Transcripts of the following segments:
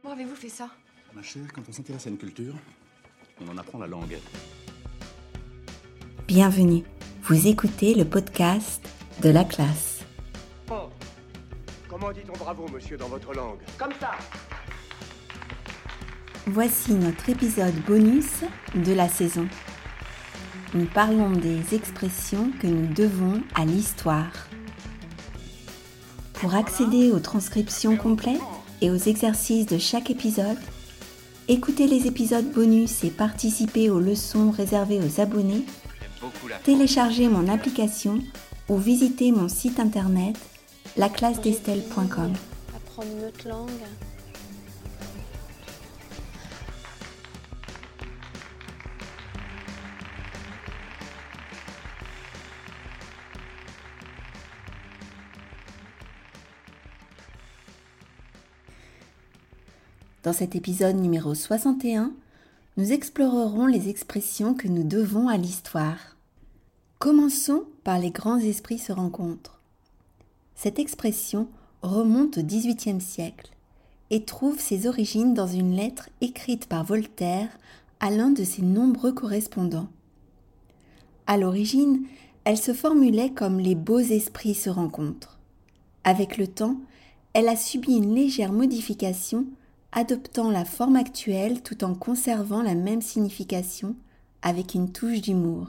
Comment avez-vous fait ça? Ma chère, quand on s'intéresse à une culture, on en apprend la langue. Bienvenue. Vous écoutez le podcast de la classe. Oh. Comment dit-on bravo, monsieur, dans votre langue? Comme ça Voici notre épisode bonus de la saison. Nous parlons des expressions que nous devons à l'histoire. Pour accéder aux transcriptions complètes et aux exercices de chaque épisode, écoutez les épisodes bonus et participez aux leçons réservées aux abonnés, téléchargez mon application ou visitez mon site internet laclassedestelle.com. Apprendre une autre langue. Dans cet épisode numéro 61, nous explorerons les expressions que nous devons à l'histoire. Commençons par les grands esprits se rencontrent. Cette expression remonte au XVIIIe siècle et trouve ses origines dans une lettre écrite par Voltaire à l'un de ses nombreux correspondants. À l'origine, elle se formulait comme les beaux esprits se rencontrent. Avec le temps, elle a subi une légère modification adoptant la forme actuelle tout en conservant la même signification avec une touche d'humour.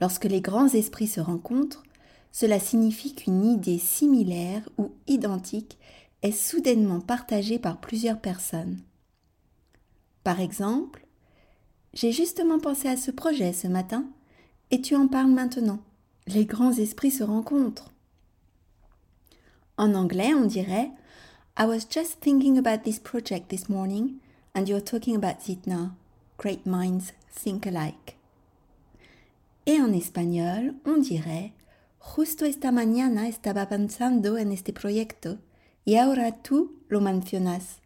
Lorsque les grands esprits se rencontrent, cela signifie qu'une idée similaire ou identique est soudainement partagée par plusieurs personnes. Par exemple, j'ai justement pensé à ce projet ce matin et tu en parles maintenant. Les grands esprits se rencontrent. En anglais, on dirait I was just thinking about this project this morning and you're talking about it. Great minds think alike. Et en espagnol, on dirait Justo esta mañana estaba pensando en este proyecto y ahora tú lo mencionas.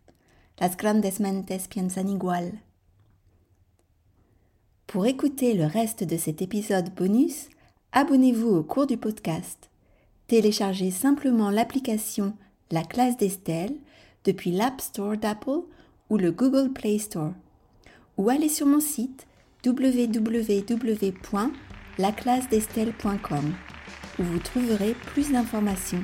Las grandes mentes piensan igual. Pour écouter le reste de cet épisode bonus, abonnez-vous au cours du podcast. Téléchargez simplement l'application La classe d'Estelle depuis l'App Store d'Apple ou le Google Play Store. Ou allez sur mon site www.laclassedestelle.com où vous trouverez plus d'informations.